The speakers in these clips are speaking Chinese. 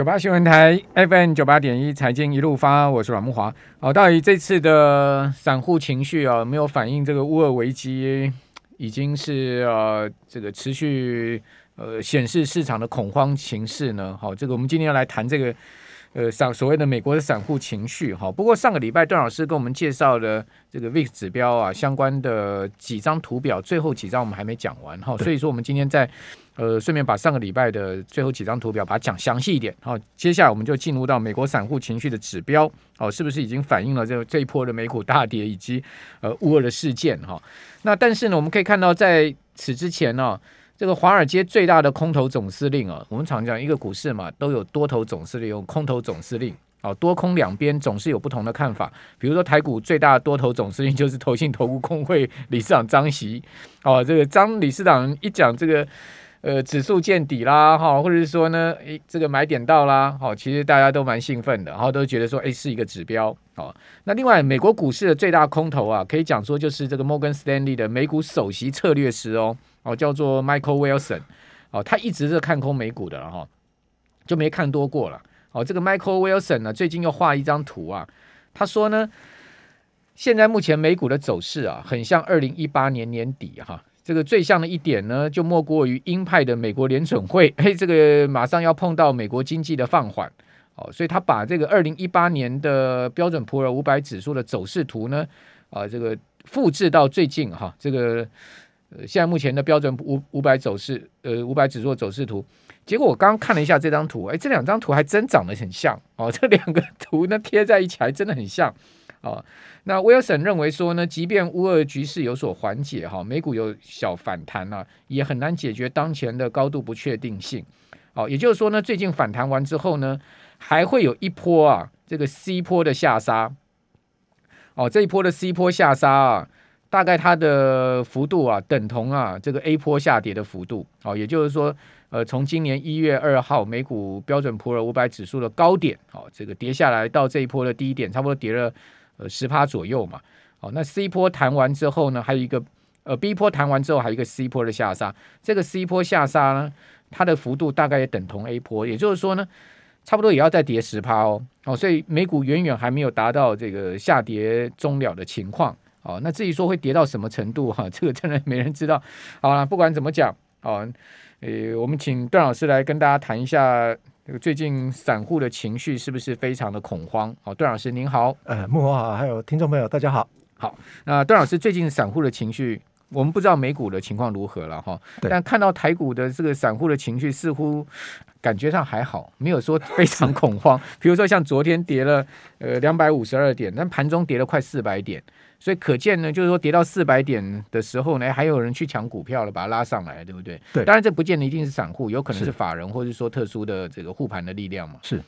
九八新闻台 FM 九八点一财经一路发，我是阮木华。好，到底这次的散户情绪啊，没有反映这个乌尔危机已经是呃这个持续呃显示市场的恐慌情势呢？好，这个我们今天要来谈这个。呃，散所谓的美国的散户情绪哈，不过上个礼拜段老师跟我们介绍的这个 VIX 指标啊相关的几张图表，最后几张我们还没讲完哈，所以说我们今天再呃顺便把上个礼拜的最后几张图表把它讲详细一点好，接下来我们就进入到美国散户情绪的指标哦，是不是已经反映了这这一波的美股大跌以及呃乌俄的事件哈？那但是呢，我们可以看到在此之前呢。这个华尔街最大的空头总司令啊，我们常讲一个股市嘛，都有多头总司令，有空头总司令啊，多空两边总是有不同的看法。比如说台股最大的多头总司令就是投信投顾公会理事长张席哦，这个张理事长一讲这个呃指数见底啦哈，或者是说呢，诶这个买点到啦，好，其实大家都蛮兴奋的，然后都觉得说，诶是一个指标哦。那另外美国股市的最大空头啊，可以讲说就是这个摩根斯丹利的美股首席策略师哦。哦，叫做 Michael Wilson，哦，他一直是看空美股的了哈，就没看多过了。哦，这个 Michael Wilson 呢，最近又画一张图啊，他说呢，现在目前美股的走势啊，很像二零一八年年底哈，这个最像的一点呢，就莫过于鹰派的美国联准会，嘿，这个马上要碰到美国经济的放缓，哦，所以他把这个二零一八年的标准普尔五百指数的走势图呢，啊，这个复制到最近哈，这个。呃，现在目前的标准五五百走势，呃，五百指数的走势图，结果我刚刚看了一下这张图，哎，这两张图还真长得很像。哦，这两个图呢贴在一起还真的很像。哦。那威尔森认为说呢，即便乌俄局势有所缓解哈，美股有小反弹啊，也很难解决当前的高度不确定性。哦，也就是说呢，最近反弹完之后呢，还会有一波啊，这个 C 波的下杀。哦，这一波的 C 波下杀啊。大概它的幅度啊，等同啊这个 A 波下跌的幅度，哦，也就是说，呃，从今年一月二号美股标准普尔五百指数的高点，哦，这个跌下来到这一波的低点，差不多跌了呃十趴左右嘛，哦，那 C 波弹完之后呢，还有一个呃 B 波弹完之后还有一个 C 波的下杀，这个 C 波下杀呢，它的幅度大概也等同 A 波，也就是说呢，差不多也要再跌十趴哦，哦，所以美股远远还没有达到这个下跌终了的情况。哦，那至于说会跌到什么程度哈，这个真的没人知道。好了，不管怎么讲，哦，呃，我们请段老师来跟大家谈一下，这个最近散户的情绪是不是非常的恐慌？好，段老师您好，呃，慕驊好，还有听众朋友大家好。好，那段老师最近散户的情绪，我们不知道美股的情况如何了哈，但看到台股的这个散户的情绪似乎感觉上还好，没有说非常恐慌。比如说像昨天跌了呃两百五十二点，但盘中跌了快四百点。所以可见呢，就是说跌到四百点的时候呢，还有人去抢股票了，把它拉上来，对不对？对。当然，这不见得一定是散户，有可能是法人，或者说特殊的这个护盘的力量嘛。是。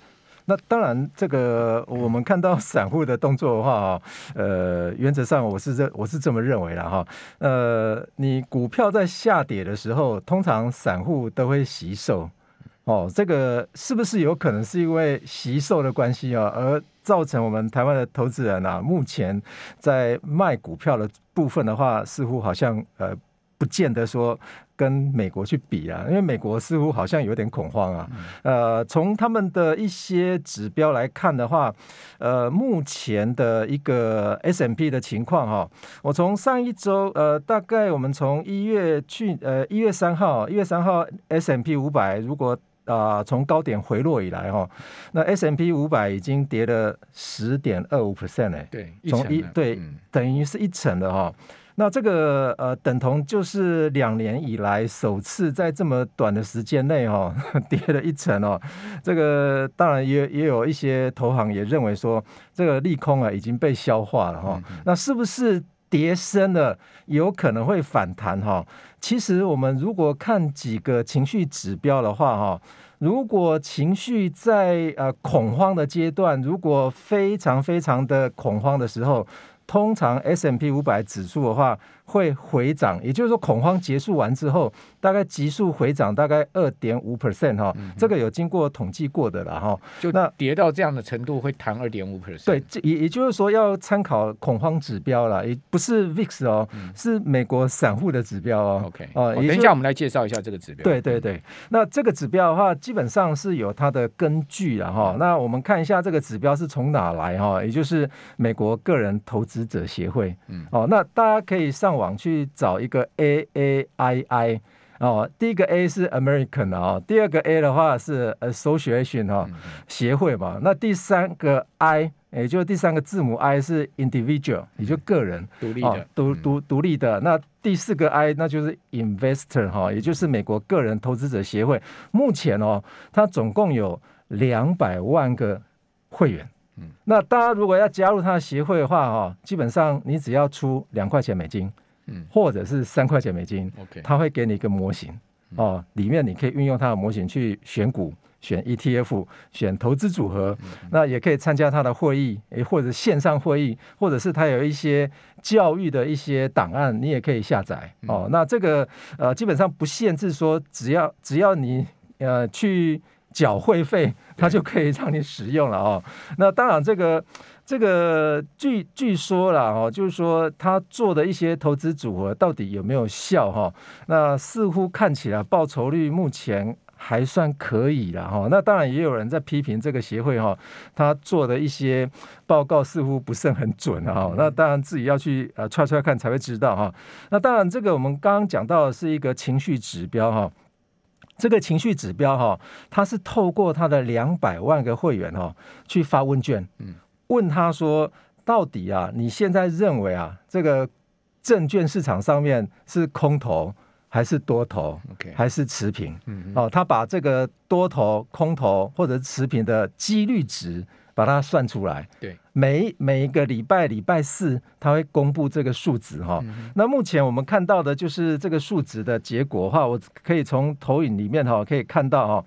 那当然，这个我们看到 散户的动作的话，呃，原则上我是这我是这么认为的哈。呃，你股票在下跌的时候，通常散户都会吸售。哦，这个是不是有可能是因为惜售的关系啊，而造成我们台湾的投资人啊，目前在卖股票的部分的话，似乎好像呃，不见得说跟美国去比啊，因为美国似乎好像有点恐慌啊。呃，从他们的一些指标来看的话，呃，目前的一个 S M P 的情况哈，我从上一周呃，大概我们从一月去呃一月三号，一月三号 S M P 五百如果啊、呃，从高点回落以来哈，那 S M P 五百已经跌了十点二五 percent 哎，对，从一对、嗯、等于是一成的哈。那这个呃，等同就是两年以来首次在这么短的时间内哈 跌了一成哦。这个当然也也有一些投行也认为说，这个利空啊已经被消化了哈。嗯嗯，那是不是跌深了有可能会反弹哈？其实我们如果看几个情绪指标的话，哈，如果情绪在呃恐慌的阶段，如果非常非常的恐慌的时候，通常 S M P 五百指数的话会回涨，也就是说恐慌结束完之后，大概急速回涨大概二点五 percent 哈，这个有经过统计过的了哈。就那跌到这样的程度会弹二点五 percent。对，也也就是说要参考恐慌指标了，也不是 VIX 哦，是美国散户的指标哦。OK，哦，等一下我们来介绍一下这个指标。对对对，那这个指标的话，基本上是有它的根据了哈。那我们看一下这个指标是从哪来哈，也就是美国个人投资者协会。嗯，哦，那大家可以上网去找一个 A A I I 哦，第一个 A 是 American 哦，第二个 A 的话是 Association 哦，协会嘛。那第三个 I，也就是第三个字母 I 是 Individual，也就个人独立的，独独独立的。那第四个 I 那就是 Investor 哈，也就是美国个人投资者协会。目前哦，它总共有两百万个会员。嗯，那大家如果要加入他的协会的话，哦，基本上你只要出两块钱美金，嗯，或者是三块钱美金，OK，他会给你一个模型，哦，里面你可以运用他的模型去选股、选 ETF、选投资组合，那也可以参加他的会议，诶，或者线上会议，或者是他有一些教育的一些档案，你也可以下载，哦，那这个呃，基本上不限制说，只要只要你呃去。缴会费，它就可以让你使用了哦。那当然，这个这个据据说啦哦，就是说他做的一些投资组合到底有没有效哈？那似乎看起来报酬率目前还算可以了哈。那当然也有人在批评这个协会哈，他做的一些报告似乎不是很准啊。那当然自己要去呃踹踹看才会知道哈。那当然，这个我们刚刚讲到的是一个情绪指标哈。这个情绪指标哈，它是透过他的两百万个会员哈去发问卷，问他说，到底啊，你现在认为啊，这个证券市场上面是空头还是多头，还是持平？哦，他把这个多头、空头或者持平的几率值。把它算出来，对，每每一个礼拜礼拜四，它会公布这个数值哈。嗯、那目前我们看到的就是这个数值的结果哈。我可以从投影里面哈可以看到哈，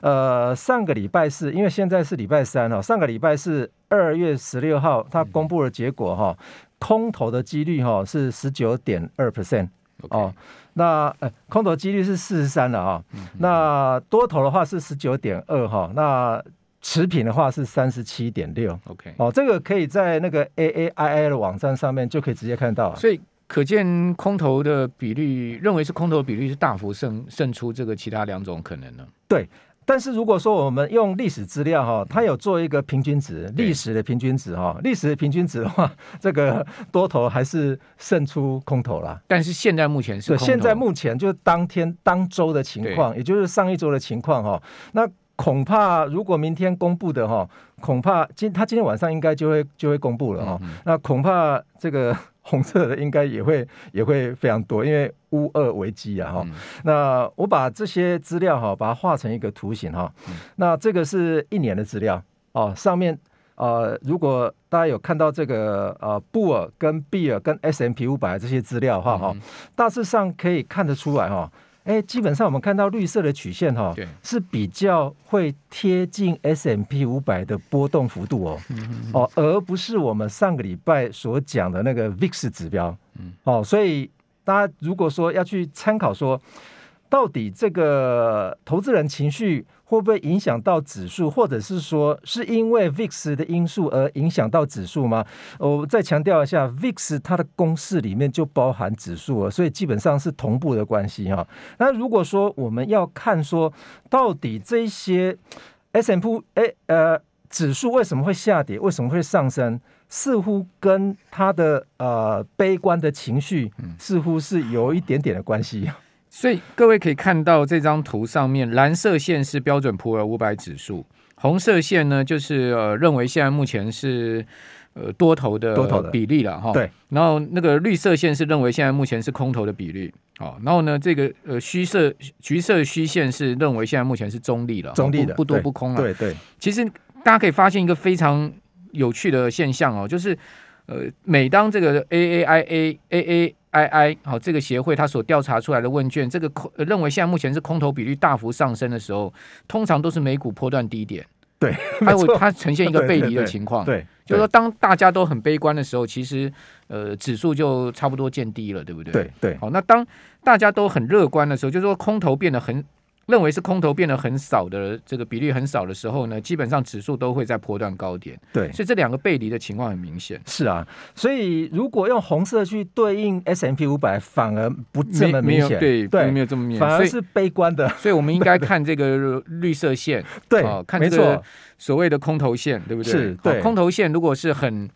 呃，上个礼拜四，因为现在是礼拜三哈，上个礼拜是二月十六号，它公布的结果哈，空头的几率哈是十九点二 percent 哦，那呃空头几率是四十三了哈，嗯、那多头的话是十九点二哈，那。持平的话是三十七点六，OK，哦，这个可以在那个 AAII 的网站上面就可以直接看到，所以可见空头的比率，认为是空头比率是大幅胜胜出这个其他两种可能呢？对，但是如果说我们用历史资料哈，它有做一个平均值，历史的平均值哈，历史的平均值的话，这个多头还是胜出空头啦。但是现在目前是，现在目前就是当天当周的情况，也就是上一周的情况哈，那。恐怕如果明天公布的哈，恐怕今他今天晚上应该就会就会公布了哈。嗯、那恐怕这个 红色的应该也会也会非常多，因为乌二危机啊哈。嗯、那我把这些资料哈，把它画成一个图形哈。嗯、那这个是一年的资料哦，上面呃，如果大家有看到这个呃布尔跟比尔跟 S M P 五百这些资料的话哈，嗯、大致上可以看得出来哈。哎，基本上我们看到绿色的曲线哈，对。是比较会贴近 S M P 五百的波动幅度哦，哦，而不是我们上个礼拜所讲的那个 VIX 指标，嗯、哦，所以大家如果说要去参考说，到底这个投资人情绪。会不会影响到指数，或者是说是因为 VIX 的因素而影响到指数吗？我再强调一下，VIX 它的公式里面就包含指数了，所以基本上是同步的关系哈。那如果说我们要看说到底这些 S M P 哎呃指数为什么会下跌，为什么会上升，似乎跟他的呃悲观的情绪似乎是有一点点的关系。所以各位可以看到这张图上面，蓝色线是标准普尔五百指数，红色线呢就是呃认为现在目前是呃多头的多头的比例了哈。对。然后那个绿色线是认为现在目前是空头的比例。好，然后呢这个呃虚色橘色虚线是认为现在目前是中立了，中立的不，不多不空了。对对。其实大家可以发现一个非常有趣的现象哦，就是呃每当这个 A A I A A A I I 好，这个协会他所调查出来的问卷，这个空认为现在目前是空头比率大幅上升的时候，通常都是美股波段低点。对，还有 它呈现一个背离的情况。对，对对对就是说当大家都很悲观的时候，其实呃指数就差不多见低了，对不对？对对。好，那当大家都很乐观的时候，就是说空头变得很。认为是空头变得很少的这个比例很少的时候呢，基本上指数都会在波段高点。对，所以这两个背离的情况很明显。是啊，所以如果用红色去对应 S M P 五百，反而不这么明显。对对，没有这么明显，反而是悲观的。所以我们应该 看这个绿色线，对，看这个所谓的空头线，对不对？是，对，空头线如果是很。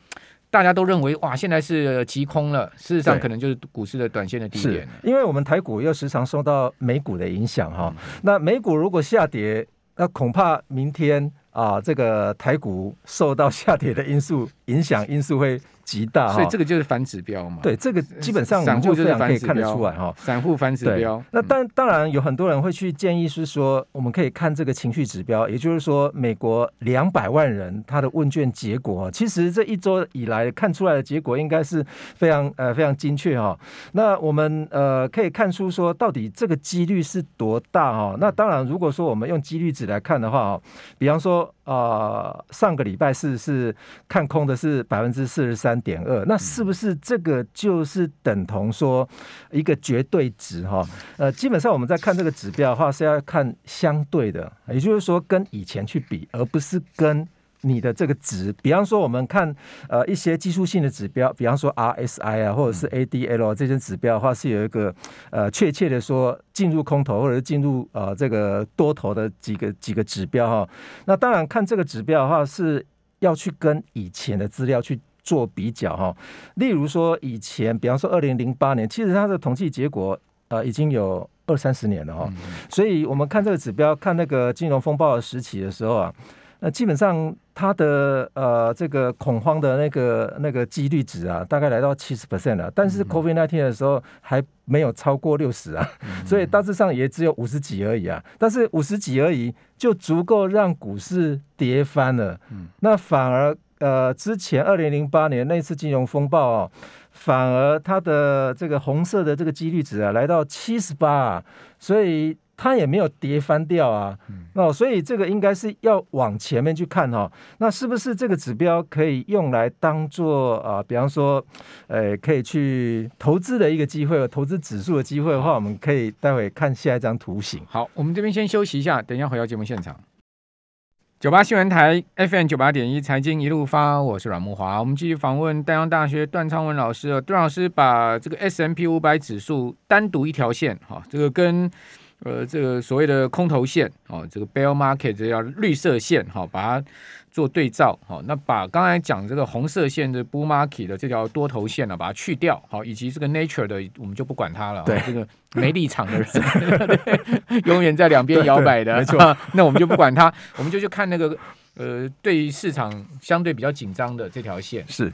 大家都认为哇，现在是急空了。事实上，可能就是股市的短线的低点。因为我们台股又时常受到美股的影响哈。嗯、那美股如果下跌，那恐怕明天啊，这个台股受到下跌的因素影响，因素会。极大，所以这个就是反指标嘛。对，这个基本上散户就非常可以看得出来哈。散户反指标。那当当然有很多人会去建议是说，我们可以看这个情绪指标，也就是说，美国两百万人他的问卷结果，其实这一周以来看出来的结果应该是非常呃非常精确哈。那我们呃可以看出说，到底这个几率是多大哈？那当然，如果说我们用几率值来看的话，比方说啊，上个礼拜四是看空的是百分之四十三。点二，那是不是这个就是等同说一个绝对值哈？呃，基本上我们在看这个指标的话是要看相对的，也就是说跟以前去比，而不是跟你的这个值。比方说我们看呃一些技术性的指标，比方说 RSI 啊，或者是 ADL 这些指标的话，是有一个呃确切的说进入空头或者是进入呃这个多头的几个几个指标哈。那当然看这个指标的话是要去跟以前的资料去。做比较哈，例如说以前，比方说二零零八年，其实它的统计结果呃已经有二三十年了哈，所以我们看这个指标，看那个金融风暴的时期的时候啊，那基本上它的呃这个恐慌的那个那个几率值啊，大概来到七十 percent 了，但是 COVID nineteen 的时候还没有超过六十啊，所以大致上也只有五十几而已啊，但是五十几而已就足够让股市跌翻了，那反而。呃，之前二零零八年那次金融风暴哦，反而它的这个红色的这个几率值啊，来到七十八，所以它也没有跌翻掉啊。哦，所以这个应该是要往前面去看哈。那是不是这个指标可以用来当做啊，比方说，呃，可以去投资的一个机会，投资指数的机会的话，我们可以待会看下一张图形。好，我们这边先休息一下，等一下回到节目现场。九八新闻台 FM 九八点一财经一路发，我是阮慕华。我们继续访问淡江大学段昌文老师。段老师把这个 S M P 五百指数单独一条线，哈，这个跟呃这个所谓的空头线，哦，这个 Bear Market 这叫绿色线，哈，把它。做对照，好，那把刚才讲这个红色线的 bull market 的这条多头线呢，把它去掉，好，以及这个 nature 的，我们就不管它了。对，这个 没立场的人，永远在两边摇摆的，没错。那我们就不管它，我们就去看那个呃，对于市场相对比较紧张的这条线是。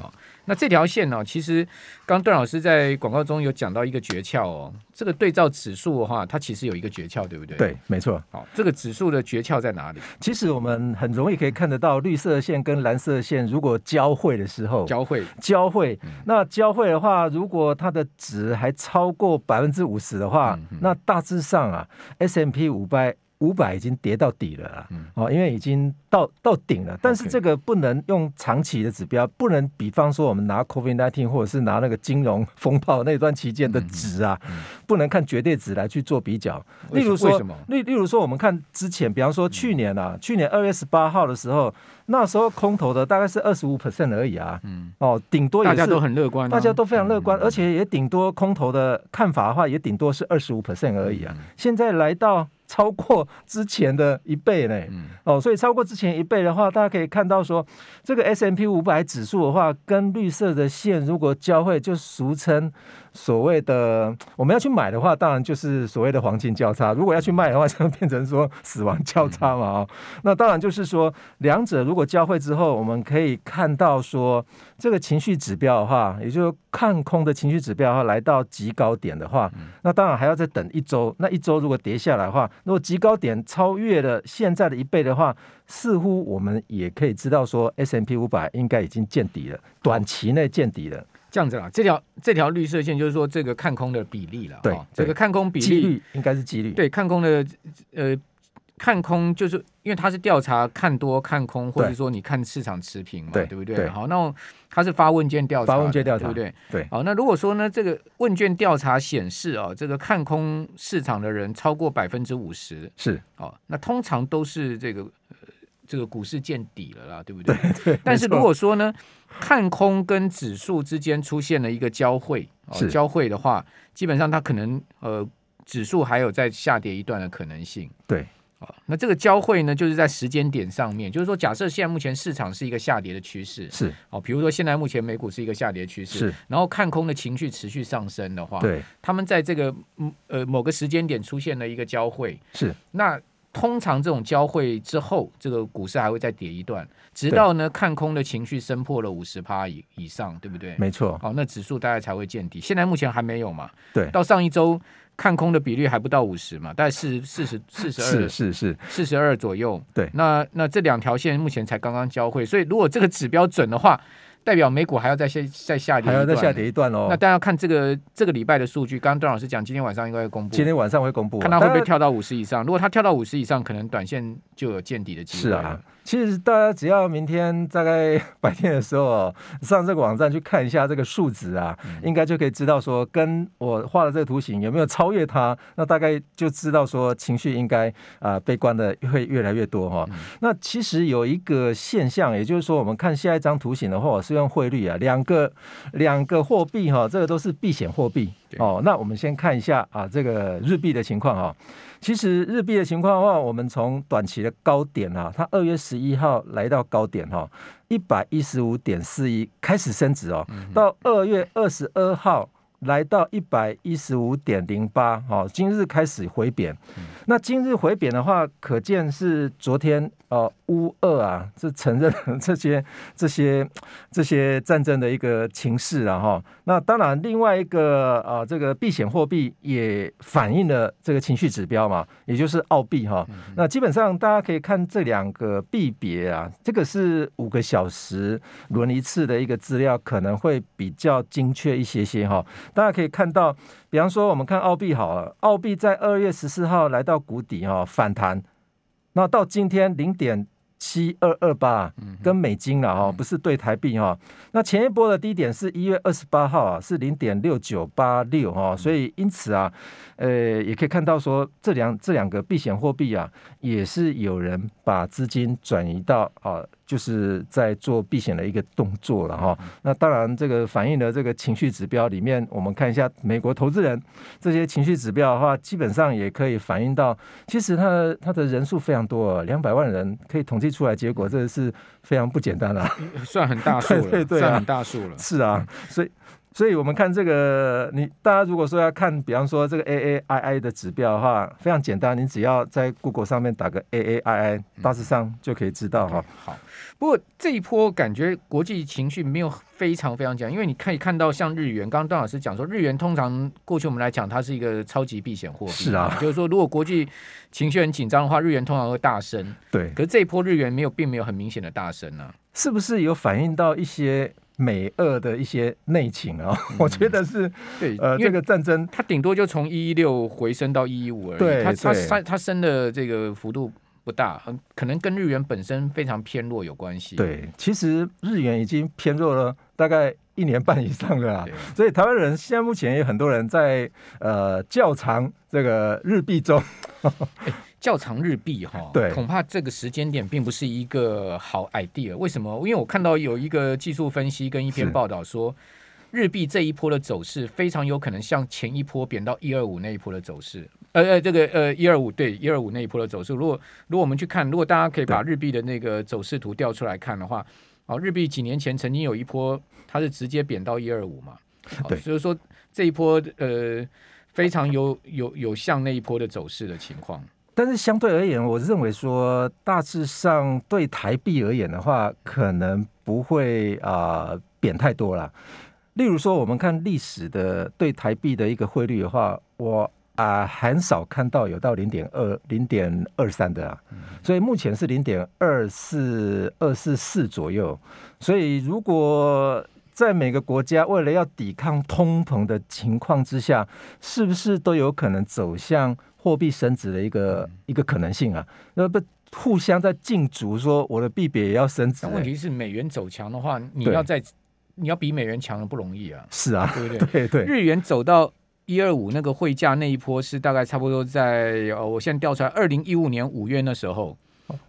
那这条线呢、哦，其实刚段老师在广告中有讲到一个诀窍哦。这个对照指数的话，它其实有一个诀窍，对不对？对，没错。好，这个指数的诀窍在哪里？其实我们很容易可以看得到，绿色线跟蓝色线如果交汇的时候，交汇，交汇。那交汇的话，如果它的值还超过百分之五十的话，嗯、那大致上啊，S M P 五百。五百已经跌到底了啦，哦，因为已经到到顶了。但是这个不能用长期的指标，不能比方说我们拿 COVID nineteen 或者是拿那个金融风暴那段期间的值啊，不能看绝对值来去做比较。例如说，例例如说，我们看之前，比方说去年啊，去年二月十八号的时候，那时候空头的大概是二十五 percent 而已啊，哦，顶多也是大家都很乐观，大家都非常乐观，而且也顶多空头的看法的话，也顶多是二十五 percent 而已啊。现在来到。超过之前的一倍呢，哦，所以超过之前一倍的话，大家可以看到说，这个 S M P 五百指数的话，跟绿色的线如果交汇，就俗称。所谓的我们要去买的话，当然就是所谓的黄金交叉；如果要去卖的话，就变成说死亡交叉嘛。哦，那当然就是说，两者如果交汇之后，我们可以看到说，这个情绪指标的话，也就是看空的情绪指标的话，来到极高点的话，那当然还要再等一周。那一周如果跌下来的话，如果极高点超越了现在的一倍的话，似乎我们也可以知道说，S M P 五百应该已经见底了，短期内见底了。这样子啦，这条这条绿色线就是说这个看空的比例了。对，这个看空比例应该是几率。对，看空的呃看空就是因为它是调查看多看空，或者说你看市场持平嘛，对，对不对？对好，那它是发问卷调查，发问卷调查，对不对？对。好，那如果说呢，这个问卷调查显示啊，这个看空市场的人超过百分之五十，是哦，那通常都是这个呃这个股市见底了啦，对不对？对，对。但是如果说呢，看空跟指数之间出现了一个交汇，哦，交汇的话，基本上它可能呃。指数还有在下跌一段的可能性，对，那这个交汇呢，就是在时间点上面，就是说，假设现在目前市场是一个下跌的趋势，是。哦，比如说现在目前美股是一个下跌趋势，是，然后看空的情绪持续上升的话，对，他们在这个呃某个时间点出现了一个交汇，是，那通常这种交汇之后，这个股市还会再跌一段，直到呢看空的情绪升破了五十趴以以上，对不对？没错，哦，那指数大概才会见底，现在目前还没有嘛，对，到上一周。看空的比率还不到五十嘛，大概四四十四十二，是是是四十二左右。对，那那这两条线目前才刚刚交汇，所以如果这个指标准的话，代表美股还要再下再下跌，还要再下跌一段哦。那大家看这个这个礼拜的数据，刚刚段老师讲，今天晚上应该会公布。今天晚上会公布，看它会不会跳到五十以上。如果它跳到五十以上，可能短线就有见底的机会。是啊。其实大家只要明天大概白天的时候上这个网站去看一下这个数值啊，嗯、应该就可以知道说跟我画的这个图形有没有超越它，那大概就知道说情绪应该啊、呃、悲观的会越来越多哈。嗯、那其实有一个现象，也就是说我们看下一张图形的话，我是用汇率啊，两个两个货币哈，这个都是避险货币哦。那我们先看一下啊这个日币的情况哈。其实日币的情况的话，我们从短期的高点啊，它二月十一号来到高点哈，一百一十五点四一开始升值哦，到二月二十二号来到一百一十五点零八，哈，今日开始回贬。那今日回贬的话，可见是昨天。呃，乌俄啊，是承认这些这些这些战争的一个情势啊，哈。那当然，另外一个啊，这个避险货币也反映了这个情绪指标嘛，也就是澳币哈。那基本上大家可以看这两个币别啊，这个是五个小时轮一次的一个资料，可能会比较精确一些些哈。大家可以看到，比方说我们看澳币好了，澳币在二月十四号来到谷底哈，反弹。那到今天零点七二二八，跟美金了哈，不是对台币哈。那前一波的低点是一月二十八号啊，是零点六九八六哈，所以因此啊，呃，也可以看到说这两这两个避险货币啊，也是有人把资金转移到啊。就是在做避险的一个动作了哈。那当然，这个反映的这个情绪指标里面，我们看一下美国投资人这些情绪指标的话，基本上也可以反映到，其实他的他的人数非常多，两百万人可以统计出来，结果这个是非常不简单的，算很大数了，对对对啊，算很大数了，是啊，所以。所以，我们看这个，你大家如果说要看，比方说这个 AAII 的指标的话，非常简单，你只要在 Google 上面打个 AAII，大致上就可以知道哈、嗯。好，不过这一波感觉国际情绪没有非常非常强，因为你可以看到像日元，刚刚段老师讲说，日元通常过去我们来讲，它是一个超级避险货币，是啊，就是说如果国际情绪很紧张的话，日元通常会大升。对，可是这一波日元没有，并没有很明显的大升呢、啊，是不是有反映到一些？美俄的一些内情啊，我觉得是对，呃，这个战争它顶多就从一一六回升到一一五而已，对，它它它它升的这个幅度不大，很可能跟日元本身非常偏弱有关系。对，其实日元已经偏弱了大概一年半以上了啊，所以台湾人现在目前有很多人在呃较长这个日币中。较长日币哈，对，恐怕这个时间点并不是一个好 idea。为什么？因为我看到有一个技术分析跟一篇报道说，日币这一波的走势非常有可能像前一波贬到一二五那一波的走势。呃呃，这个呃一二五对一二五那一波的走势。如果如果我们去看，如果大家可以把日币的那个走势图调出来看的话，哦，日币几年前曾经有一波，它是直接贬到一二五嘛，对，所以说这一波呃非常有有有像那一波的走势的情况。但是相对而言，我认为说大致上对台币而言的话，可能不会啊贬太多了。例如说，我们看历史的对台币的一个汇率的话，我啊很少看到有到零点二、零点二三的啊。所以目前是零点二四、二四四左右。所以如果在每个国家为了要抵抗通膨的情况之下，是不是都有可能走向货币升值的一个、嗯、一个可能性啊？那不互相在竞逐，说我的币别也要升值、欸。问题是美元走强的话，你要在你要比美元强的不容易啊。是啊，对不对？对对，日元走到一二五那个汇价那一波是大概差不多在呃，我现在调出来，二零一五年五月那时候，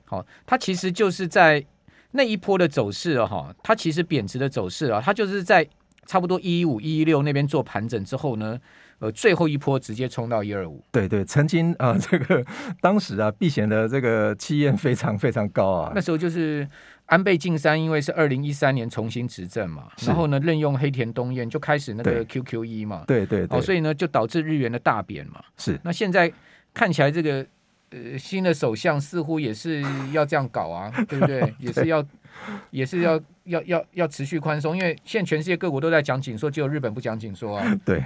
好，它其实就是在。那一波的走势啊，哈，它其实贬值的走势啊，它就是在差不多一一五一一六那边做盘整之后呢，呃，最后一波直接冲到一二五。对对，曾经啊、呃，这个当时啊，避险的这个气焰非常非常高啊。那时候就是安倍晋三，因为是二零一三年重新执政嘛，然后呢，任用黑田东彦就开始那个 QQE 嘛，对对对，哦，所以呢，就导致日元的大贬嘛。是，那现在看起来这个。呃，新的首相似乎也是 要这样搞啊，对不对？也是要，也是要，要，要，要持续宽松，因为现在全世界各国都在讲紧缩，只有日本不讲紧缩啊。对，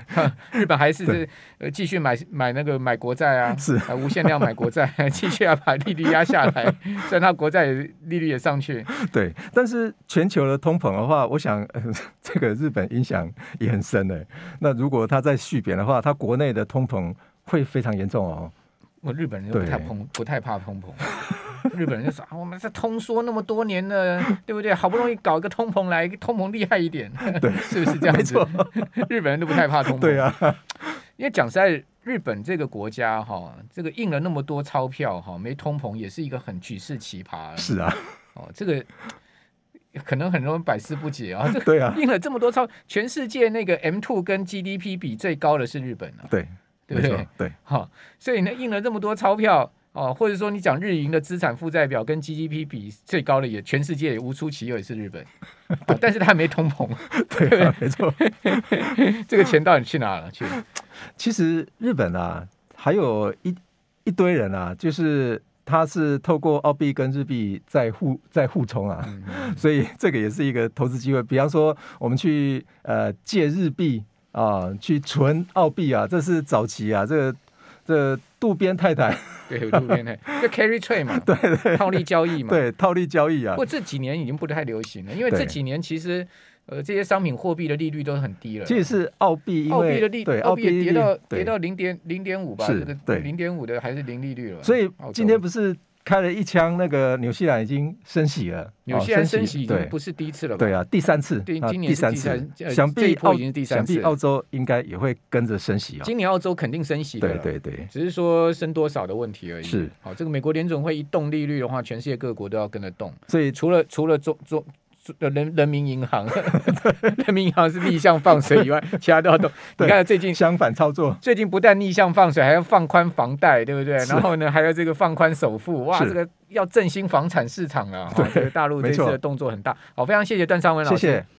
日本还是是呃继续买买那个买国债啊，是啊，无限量买国债，继续要把利率压下来，虽然它国债利率也上去。对，但是全球的通膨的话，我想、呃、这个日本影响也很深的。那如果它再续贬的话，它国内的通膨会非常严重哦。我日本人就不太碰，不太怕通膨。日本人就说啊：“我们这通缩那么多年了，对不对？好不容易搞一个通膨来，通膨厉害一点，对，是不是这样子？日本人都不太怕通膨。对啊，因为讲实在，日本这个国家哈，这个印了那么多钞票哈，没通膨也是一个很举世奇葩。是啊，哦，这个可能很多人百思不解啊。这对啊，印了这么多钞，全世界那个 M two 跟 GDP 比最高的是日本啊。对。对不对？对，好，所以呢，印了这么多钞票哦，或者说你讲日银的资产负债表跟 GDP 比最高的也全世界也无出其右，也是日本，哦、但是他没通膨，对、啊，没错，这个钱到底去哪了？去？其实日本啊，还有一一堆人啊，就是他是透过澳币跟日币在互在互冲啊，所以这个也是一个投资机会。比方说，我们去呃借日币。啊，去存澳币啊，这是早期啊，这个这个、渡边太太，对，渡边太太，就 carry trade 嘛，对对，套利交易嘛，对，套利交易啊。不过这几年已经不太流行了，因为这几年其实呃这些商品货币的利率都很低了。其实是澳币，澳币的利，对，澳币也跌到跌到零点零点五吧，是，对，零点五的还是零利率了。所以今天不是。开了一枪，那个纽西兰已经升息了。纽西兰升息已经不是第一次了吧？对啊，第三次。对，今年第三次。想必澳，已经是第三次。想必澳洲应该也会跟着升息啊。今年澳洲肯定升息的。对对对。只是说升多少的问题而已。是。好，这个美国联总会一动利率的话，全世界各国都要跟着动。所以除了除了中中。人人民银行，人民银行是逆向放水以外，其他都要动。你看最近相反操作，最近不但逆向放水，还要放宽房贷，对不对？然后呢，还要这个放宽首付，哇，这个要振兴房产市场啊。对，这个大陆这次的动作很大。好，非常谢谢段尚文老师。谢谢。